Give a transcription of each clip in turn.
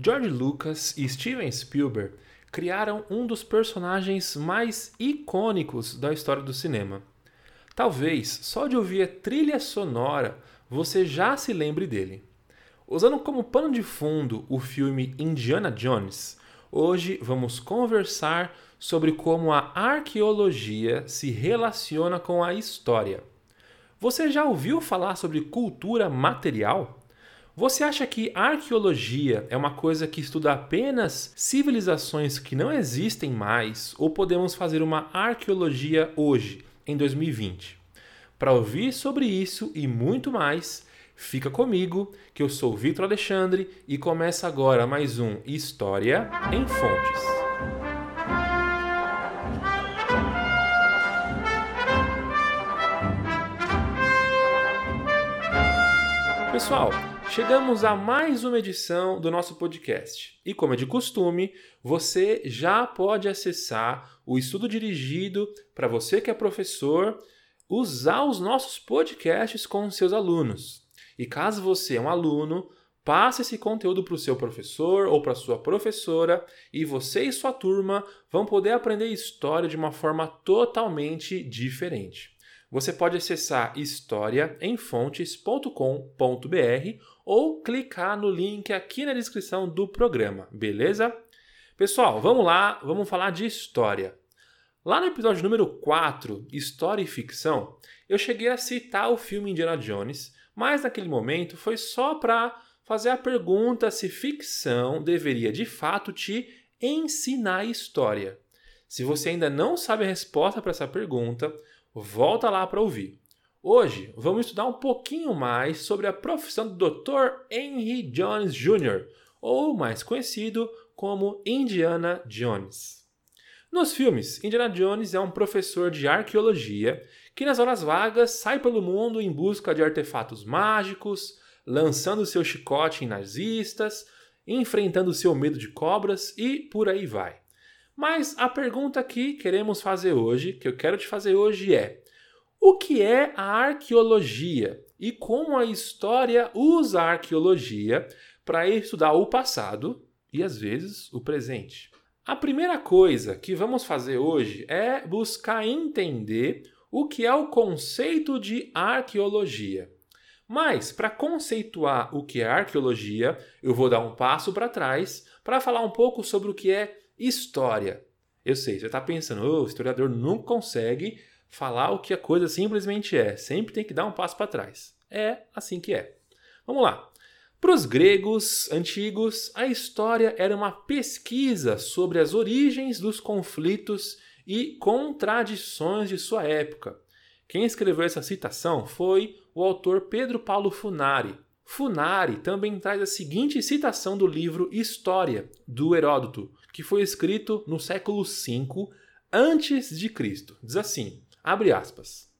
George Lucas e Steven Spielberg criaram um dos personagens mais icônicos da história do cinema. Talvez só de ouvir a trilha sonora você já se lembre dele. Usando como pano de fundo o filme Indiana Jones, hoje vamos conversar sobre como a arqueologia se relaciona com a história. Você já ouviu falar sobre cultura material? Você acha que arqueologia é uma coisa que estuda apenas civilizações que não existem mais ou podemos fazer uma arqueologia hoje, em 2020? Para ouvir sobre isso e muito mais, fica comigo, que eu sou Vitor Alexandre e começa agora mais um História em Fontes. Pessoal, Chegamos a mais uma edição do nosso podcast. E como é de costume, você já pode acessar o estudo dirigido para você que é professor, usar os nossos podcasts com seus alunos. E caso você é um aluno, passe esse conteúdo para o seu professor ou para sua professora e você e sua turma vão poder aprender história de uma forma totalmente diferente. Você pode acessar historiaemfontes.com.br ou clicar no link aqui na descrição do programa, beleza? Pessoal, vamos lá, vamos falar de história. Lá no episódio número 4, História e Ficção, eu cheguei a citar o filme Indiana Jones, mas naquele momento foi só para fazer a pergunta se ficção deveria de fato te ensinar história. Se você ainda não sabe a resposta para essa pergunta, volta lá para ouvir. Hoje vamos estudar um pouquinho mais sobre a profissão do Dr. Henry Jones Jr., ou mais conhecido como Indiana Jones. Nos filmes, Indiana Jones é um professor de arqueologia que, nas horas vagas, sai pelo mundo em busca de artefatos mágicos, lançando seu chicote em nazistas, enfrentando seu medo de cobras e por aí vai. Mas a pergunta que queremos fazer hoje, que eu quero te fazer hoje é: o que é a arqueologia e como a história usa a arqueologia para estudar o passado e às vezes o presente. A primeira coisa que vamos fazer hoje é buscar entender o que é o conceito de arqueologia. Mas, para conceituar o que é arqueologia, eu vou dar um passo para trás para falar um pouco sobre o que é história. Eu sei, você está pensando, oh, o historiador nunca consegue falar o que a coisa simplesmente é. Sempre tem que dar um passo para trás. É assim que é. Vamos lá. Para os gregos antigos, a história era uma pesquisa sobre as origens dos conflitos e contradições de sua época. Quem escreveu essa citação foi o autor Pedro Paulo Funari. Funari também traz a seguinte citação do livro História, do Heródoto, que foi escrito no século V antes de Cristo. Diz assim: Abre aspas.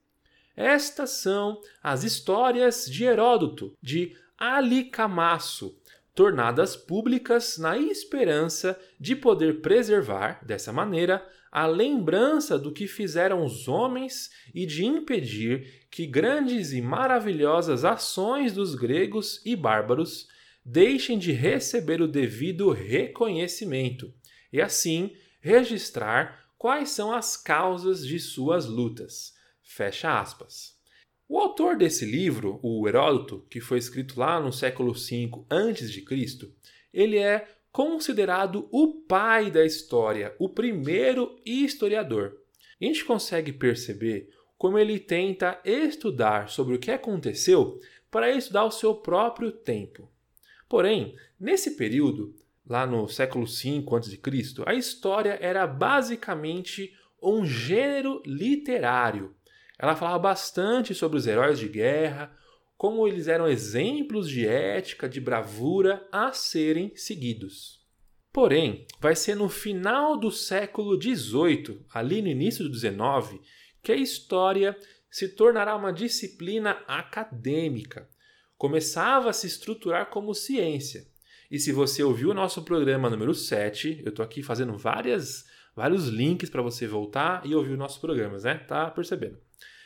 Estas são as histórias de Heródoto, de Alicamaço, tornadas públicas na esperança de poder preservar, dessa maneira, a lembrança do que fizeram os homens e de impedir que grandes e maravilhosas ações dos gregos e bárbaros deixem de receber o devido reconhecimento, e assim registrar quais são as causas de suas lutas. Fecha aspas. O autor desse livro, o Heródoto, que foi escrito lá no século V a.C., ele é considerado o pai da história, o primeiro historiador. A gente consegue perceber como ele tenta estudar sobre o que aconteceu para estudar o seu próprio tempo. Porém, nesse período, lá no século V a.C., a história era basicamente um gênero literário. Ela falava bastante sobre os heróis de guerra, como eles eram exemplos de ética, de bravura a serem seguidos. Porém, vai ser no final do século XVIII, ali no início do XIX, que a história se tornará uma disciplina acadêmica. Começava a se estruturar como ciência. E se você ouviu o nosso programa número 7, eu estou aqui fazendo várias, vários links para você voltar e ouvir os nossos programas, né? Tá percebendo?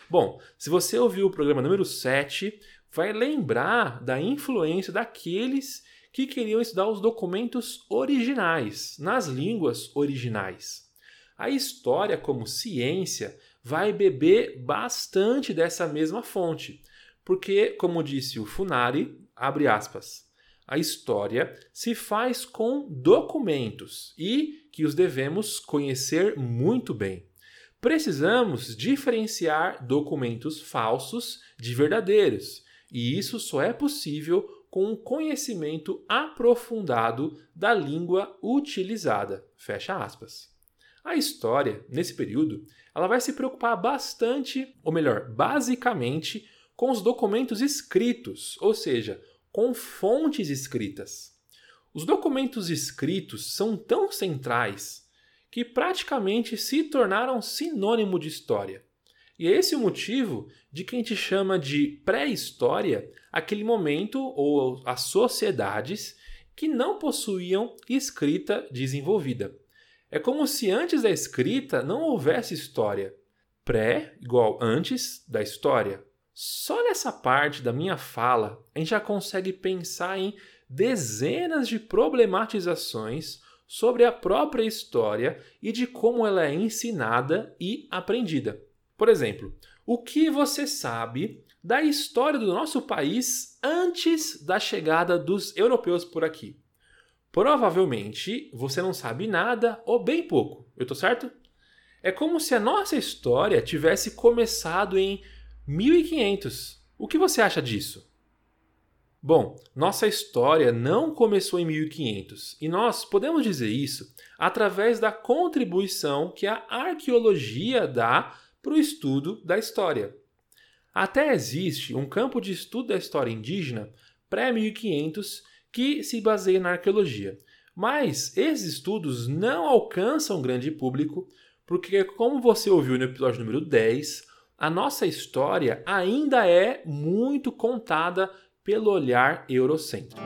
Bom, se você ouviu o programa número 7, vai lembrar da influência daqueles que queriam estudar os documentos originais, nas línguas originais. A história, como ciência, vai beber bastante dessa mesma fonte, porque, como disse o Funari, abre aspas, a história se faz com documentos e que os devemos conhecer muito bem. Precisamos diferenciar documentos falsos de verdadeiros, e isso só é possível com um conhecimento aprofundado da língua utilizada. Fecha aspas. A história, nesse período, ela vai se preocupar bastante, ou melhor, basicamente, com os documentos escritos, ou seja, com fontes escritas. Os documentos escritos são tão centrais que praticamente se tornaram sinônimo de história. E é esse o motivo de que a gente chama de pré-história aquele momento ou as sociedades que não possuíam escrita desenvolvida. É como se antes da escrita não houvesse história. Pré igual antes da história. Só nessa parte da minha fala, a gente já consegue pensar em dezenas de problematizações sobre a própria história e de como ela é ensinada e aprendida. Por exemplo, o que você sabe da história do nosso país antes da chegada dos europeus por aqui? Provavelmente você não sabe nada ou bem pouco, eu tô certo? É como se a nossa história tivesse começado em 1500. O que você acha disso? Bom, nossa história não começou em 1500 e nós podemos dizer isso através da contribuição que a arqueologia dá para o estudo da história. Até existe um campo de estudo da história indígena pré-1500 que se baseia na arqueologia. Mas esses estudos não alcançam grande público porque, como você ouviu no episódio número 10, a nossa história ainda é muito contada pelo olhar eurocêntrico.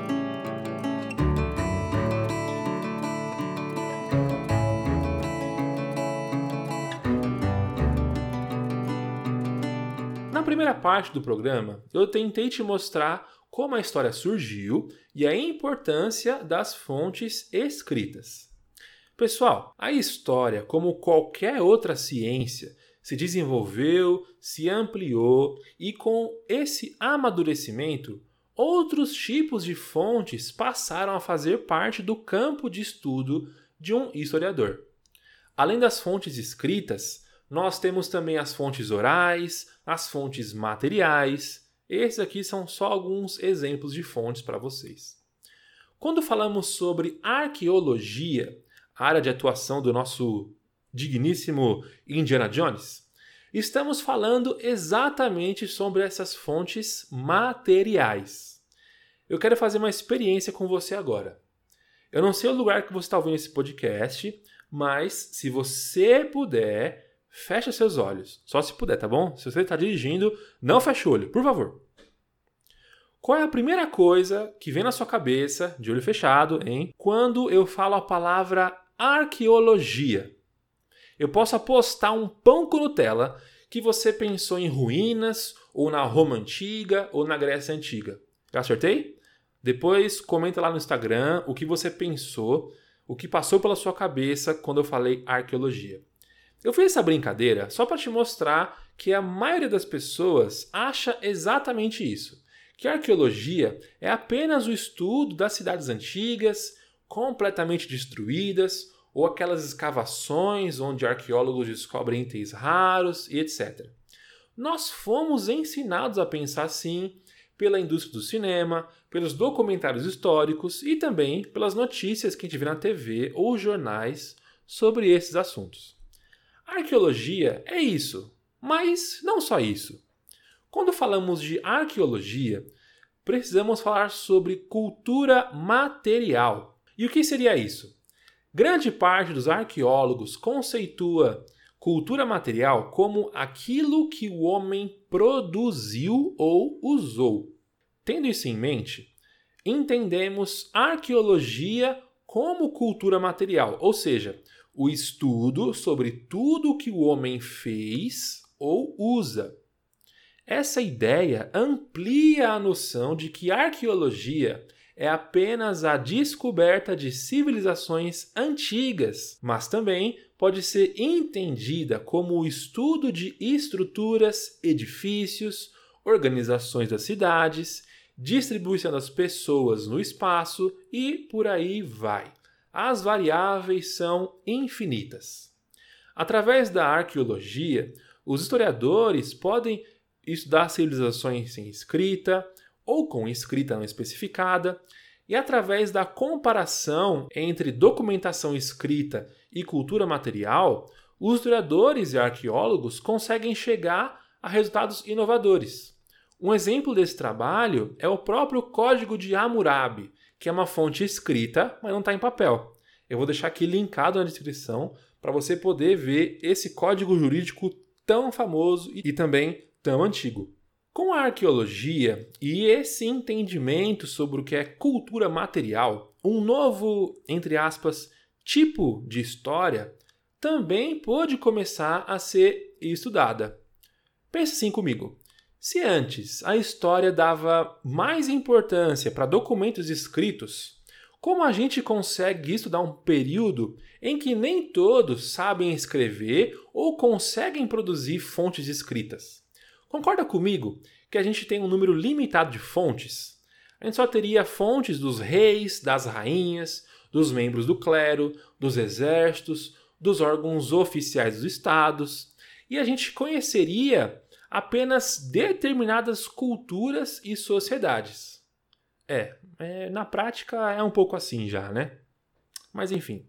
Na primeira parte do programa, eu tentei te mostrar como a história surgiu e a importância das fontes escritas. Pessoal, a história, como qualquer outra ciência, se desenvolveu, se ampliou e com esse amadurecimento, outros tipos de fontes passaram a fazer parte do campo de estudo de um historiador. Além das fontes escritas, nós temos também as fontes orais, as fontes materiais. Esses aqui são só alguns exemplos de fontes para vocês. Quando falamos sobre arqueologia, área de atuação do nosso digníssimo Indiana Jones, estamos falando exatamente sobre essas fontes materiais. Eu quero fazer uma experiência com você agora. Eu não sei o lugar que você está ouvindo esse podcast, mas se você puder, fecha seus olhos. Só se puder, tá bom? Se você está dirigindo, não feche o olho, por favor. Qual é a primeira coisa que vem na sua cabeça, de olho fechado, hein? Quando eu falo a palavra arqueologia? Eu posso apostar um pão com Nutella que você pensou em ruínas, ou na Roma Antiga, ou na Grécia Antiga. Já acertei? Depois comenta lá no Instagram o que você pensou, o que passou pela sua cabeça quando eu falei arqueologia. Eu fiz essa brincadeira só para te mostrar que a maioria das pessoas acha exatamente isso. Que a arqueologia é apenas o estudo das cidades antigas, completamente destruídas, ou aquelas escavações onde arqueólogos descobrem itens raros e etc. Nós fomos ensinados a pensar assim pela indústria do cinema, pelos documentários históricos e também pelas notícias que a gente vê na TV ou jornais sobre esses assuntos. A arqueologia é isso, mas não só isso. Quando falamos de arqueologia, precisamos falar sobre cultura material. E o que seria isso? Grande parte dos arqueólogos conceitua cultura material como aquilo que o homem produziu ou usou. Tendo isso em mente, entendemos arqueologia como cultura material, ou seja, o estudo sobre tudo que o homem fez ou usa. Essa ideia amplia a noção de que arqueologia é apenas a descoberta de civilizações antigas, mas também pode ser entendida como o estudo de estruturas, edifícios, organizações das cidades, distribuição das pessoas no espaço e por aí vai. As variáveis são infinitas. Através da arqueologia, os historiadores podem estudar civilizações sem escrita ou com escrita não especificada, e através da comparação entre documentação escrita e cultura material, os historiadores e arqueólogos conseguem chegar a resultados inovadores. Um exemplo desse trabalho é o próprio Código de Hammurabi, que é uma fonte escrita, mas não está em papel. Eu vou deixar aqui linkado na descrição para você poder ver esse código jurídico tão famoso e também tão antigo. Com a arqueologia e esse entendimento sobre o que é cultura material, um novo, entre aspas, tipo de história também pôde começar a ser estudada. Pense assim comigo. Se antes a história dava mais importância para documentos escritos, como a gente consegue estudar um período em que nem todos sabem escrever ou conseguem produzir fontes escritas? Concorda comigo que a gente tem um número limitado de fontes? A gente só teria fontes dos reis, das rainhas, dos membros do clero, dos exércitos, dos órgãos oficiais dos estados, e a gente conheceria apenas determinadas culturas e sociedades. É, é, na prática é um pouco assim já, né? Mas enfim,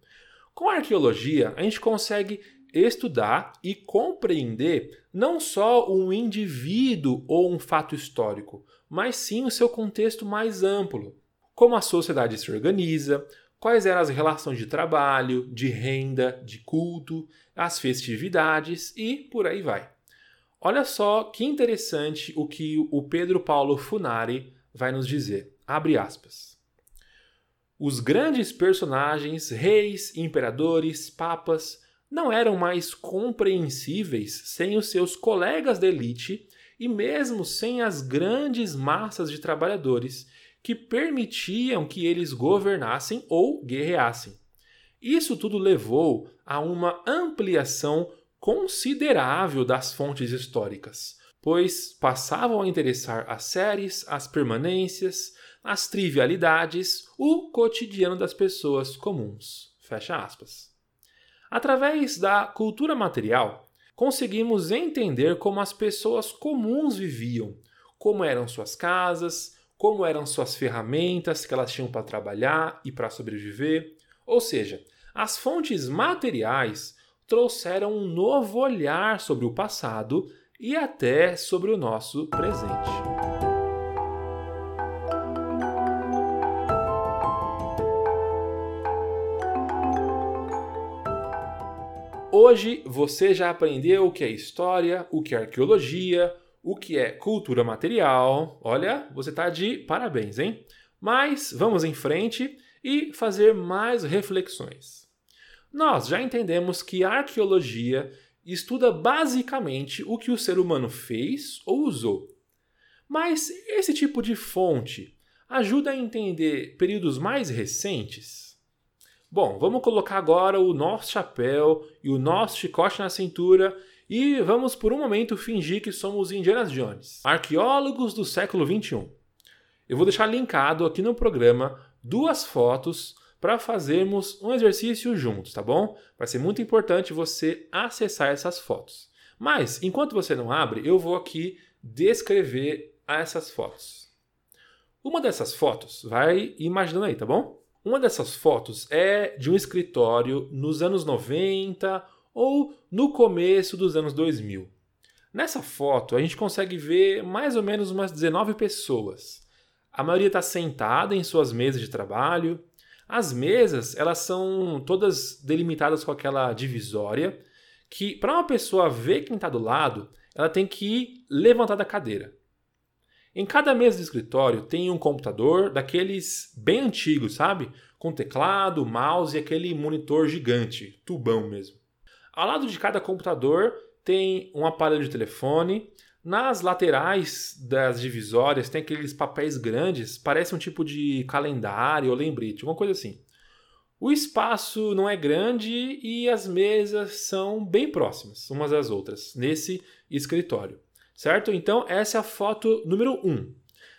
com a arqueologia a gente consegue estudar e compreender não só um indivíduo ou um fato histórico, mas sim o seu contexto mais amplo, como a sociedade se organiza, quais eram as relações de trabalho, de renda, de culto, as festividades e por aí vai. Olha só que interessante o que o Pedro Paulo Funari vai nos dizer. Abre aspas. Os grandes personagens, reis, imperadores, papas, não eram mais compreensíveis sem os seus colegas da elite e mesmo sem as grandes massas de trabalhadores que permitiam que eles governassem ou guerreassem. Isso tudo levou a uma ampliação considerável das fontes históricas, pois passavam a interessar as séries, as permanências, as trivialidades, o cotidiano das pessoas comuns. Fecha aspas. Através da cultura material, conseguimos entender como as pessoas comuns viviam, como eram suas casas, como eram suas ferramentas que elas tinham para trabalhar e para sobreviver. Ou seja, as fontes materiais trouxeram um novo olhar sobre o passado e até sobre o nosso presente. Hoje você já aprendeu o que é história, o que é arqueologia, o que é cultura material. Olha, você está de parabéns, hein? Mas vamos em frente e fazer mais reflexões. Nós já entendemos que a arqueologia estuda basicamente o que o ser humano fez ou usou. Mas esse tipo de fonte ajuda a entender períodos mais recentes? Bom, vamos colocar agora o nosso chapéu e o nosso chicote na cintura e vamos por um momento fingir que somos Indiana Jones, arqueólogos do século 21. Eu vou deixar linkado aqui no programa duas fotos para fazermos um exercício juntos, tá bom? Vai ser muito importante você acessar essas fotos. Mas, enquanto você não abre, eu vou aqui descrever essas fotos. Uma dessas fotos, vai imaginando aí, tá bom? Uma dessas fotos é de um escritório nos anos 90 ou no começo dos anos 2000. Nessa foto, a gente consegue ver mais ou menos umas 19 pessoas. A maioria está sentada em suas mesas de trabalho. As mesas, elas são todas delimitadas com aquela divisória que para uma pessoa ver quem está do lado, ela tem que levantar da cadeira. Em cada mesa de escritório tem um computador daqueles bem antigos, sabe? Com teclado, mouse e aquele monitor gigante, tubão mesmo. Ao lado de cada computador tem um aparelho de telefone, Nas laterais das divisórias tem aqueles papéis grandes, parece um tipo de calendário ou lembrete, uma coisa assim. O espaço não é grande e as mesas são bem próximas umas das outras nesse escritório, certo? Então essa é a foto número 1. Um.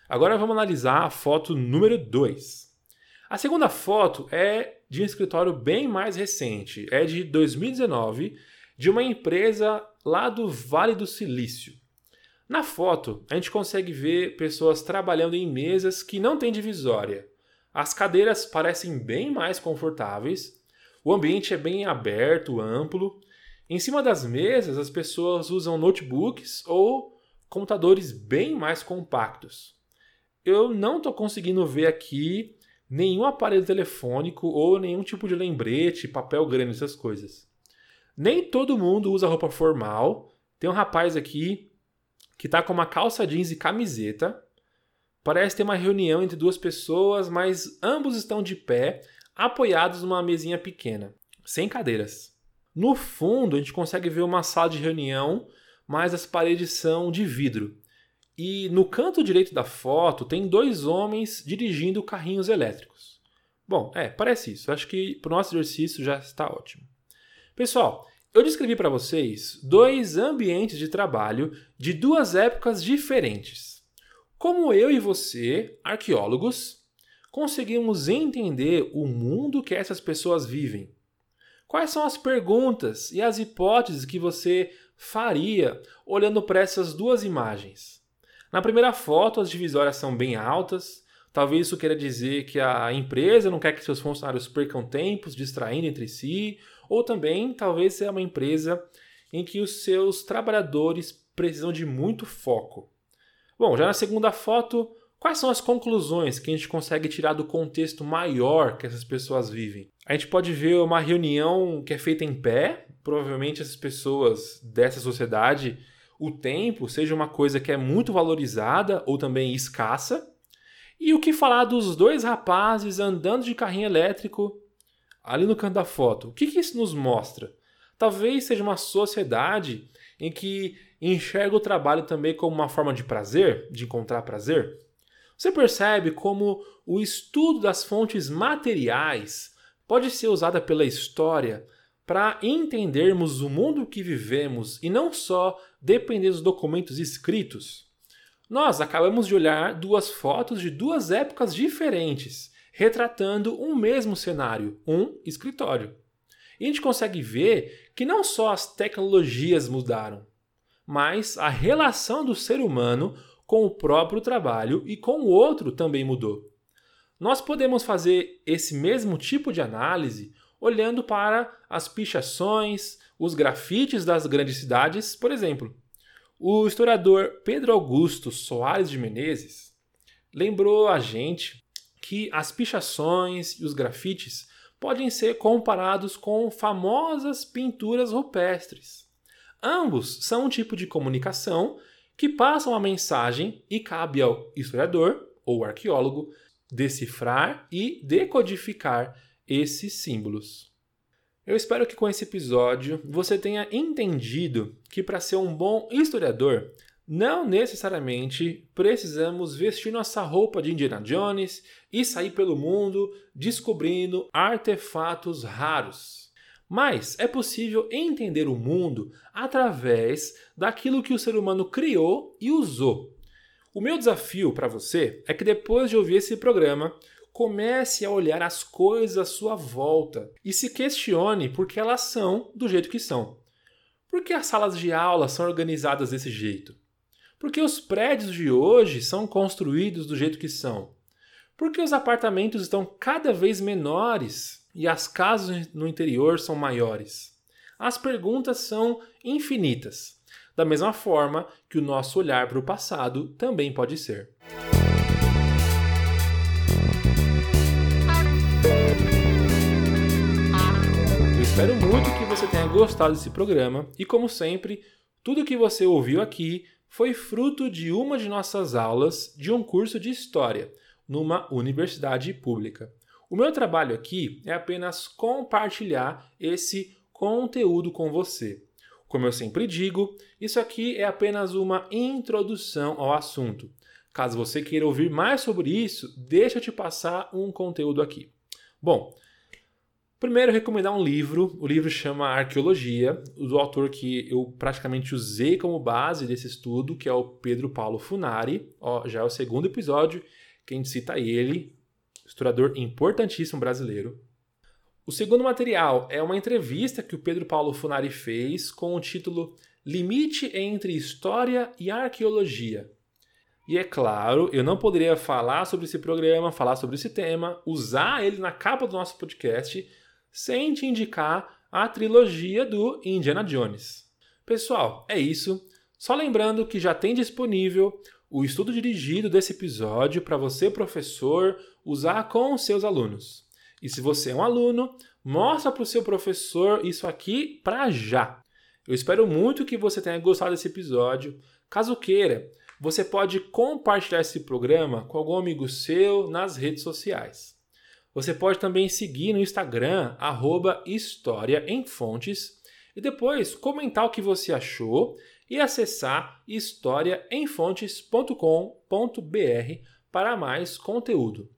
Agora vamos analisar a foto número 2. A segunda foto é de um escritório bem mais recente, é de 2019, de uma empresa lá do Vale do Silício. Na foto, a gente consegue ver pessoas trabalhando em mesas que não têm divisória. As cadeiras parecem bem mais confortáveis, o ambiente é bem aberto, amplo. Em cima das mesas, as pessoas usam notebooks ou computadores bem mais compactos. Eu não estou conseguindo ver aqui nenhum aparelho telefônico ou nenhum tipo de lembrete, papel grande, essas coisas. Nem todo mundo usa roupa formal. Tem um rapaz aqui que está com uma calça jeans e camiseta. Parece ter uma reunião entre duas pessoas, mas ambos estão de pé, apoiados numa mesinha pequena, sem cadeiras. No fundo, a gente consegue ver uma sala de reunião, mas as paredes são de vidro. E no canto direito da foto tem dois homens dirigindo carrinhos elétricos. Bom, é, parece isso. Acho que para o nosso exercício já está ótimo. Pessoal, eu descrevi para vocês dois ambientes de trabalho de duas épocas diferentes. Como eu e você, arqueólogos, conseguimos entender o mundo que essas pessoas vivem? Quais são as perguntas e as hipóteses que você faria olhando para essas duas imagens? Na primeira foto, as divisórias são bem altas. Talvez isso queira dizer que a empresa não quer que seus funcionários percam tempos distraindo entre si, ou também talvez seja uma empresa em que os seus trabalhadores precisam de muito foco. Bom, já na segunda foto, quais são as conclusões que a gente consegue tirar do contexto maior que essas pessoas vivem? A gente pode ver uma reunião que é feita em pé, provavelmente essas pessoas dessa sociedade o tempo seja uma coisa que é muito valorizada ou também escassa. E o que falar dos dois rapazes andando de carrinho elétrico ali no canto da foto? O que, que isso nos mostra? Talvez seja uma sociedade em que enxerga o trabalho também como uma forma de prazer, de encontrar prazer. Você percebe como o estudo das fontes materiais pode ser usada pela história para entendermos o mundo que vivemos e não só depender dos documentos escritos, nós acabamos de olhar duas fotos de duas épocas diferentes, retratando um mesmo cenário, um escritório. E a gente consegue ver que não só as tecnologias mudaram, mas a relação do ser humano com o próprio trabalho e com o outro também mudou. Nós podemos fazer esse mesmo tipo de análise olhando para as pichações, os grafites das grandes cidades, por exemplo. O historiador Pedro Augusto Soares de Menezes lembrou a gente que as pichações e os grafites podem ser comparados com famosas pinturas rupestres. Ambos são um tipo de comunicação que passam a mensagem e cabe ao historiador ou arqueólogo decifrar e decodificar esses símbolos. Eu espero que com esse episódio você tenha entendido que para ser um bom historiador, não necessariamente precisamos vestir nossa roupa de Indiana Jones e sair pelo mundo descobrindo artefatos raros. Mas é possível entender o mundo através daquilo que o ser humano criou e usou. O meu desafio para você é que depois de ouvir esse programa, comece a olhar as coisas à sua volta e se questione por que elas são do jeito que são. Por que as salas de aula são organizadas desse jeito? Por que os prédios de hoje são construídos do jeito que são? Por que os apartamentos estão cada vez menores e as casas no interior são maiores? As perguntas são infinitas, da mesma forma que o nosso olhar para o passado também pode ser. Espero muito que você tenha gostado desse programa e, como sempre, tudo que você ouviu aqui foi fruto de uma de nossas aulas de um curso de História numa universidade pública. O meu trabalho aqui é apenas compartilhar esse conteúdo com você. Como eu sempre digo, isso aqui é apenas uma introdução ao assunto. Caso você queira ouvir mais sobre isso, deixa eu te passar um conteúdo aqui. Bom, primeiro recomendar um livro, o livro chama Arqueologia, do autor que eu praticamente usei como base desse estudo, que é o Pedro Paulo Funari. Ó, já é o segundo episódio que a gente cita ele, historiador importantíssimo brasileiro. O segundo material é uma entrevista que o Pedro Paulo Funari fez com o título Limite entre História e Arqueologia. E é claro, eu não poderia falar sobre esse programa, falar sobre esse tema, usar ele na capa do nosso podcast, sem te indicar a trilogia do Indiana Jones. Pessoal, é isso. Só lembrando que já tem disponível o estudo dirigido desse episódio para você, professor, usar com os seus alunos. E se você é um aluno, mostra para o seu professor isso aqui para já. Eu espero muito que você tenha gostado desse episódio. Caso queira, você pode compartilhar esse programa com algum amigo seu nas redes sociais. Você pode também seguir no Instagram, arroba História em Fontes, e depois comentar o que você achou e acessar historiaemfontes.com.br para mais conteúdo.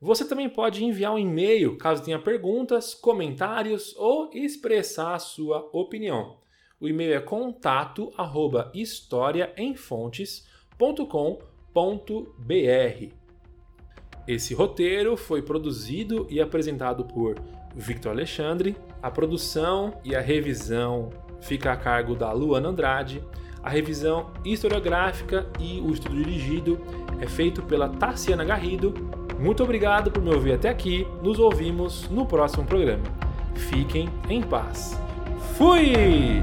Você também pode enviar um e-mail caso tenha perguntas, comentários ou expressar a sua opinião. O e-mail é contato@historiaemfontes.com.br. Esse roteiro foi produzido e apresentado por Victor Alexandre. A produção e a revisão fica a cargo da Luana Andrade. A revisão historiográfica e o estudo dirigido é feito pela Tarciana Garrido muito obrigado por me ouvir até aqui. Nos ouvimos no próximo programa. Fiquem em paz. Fui!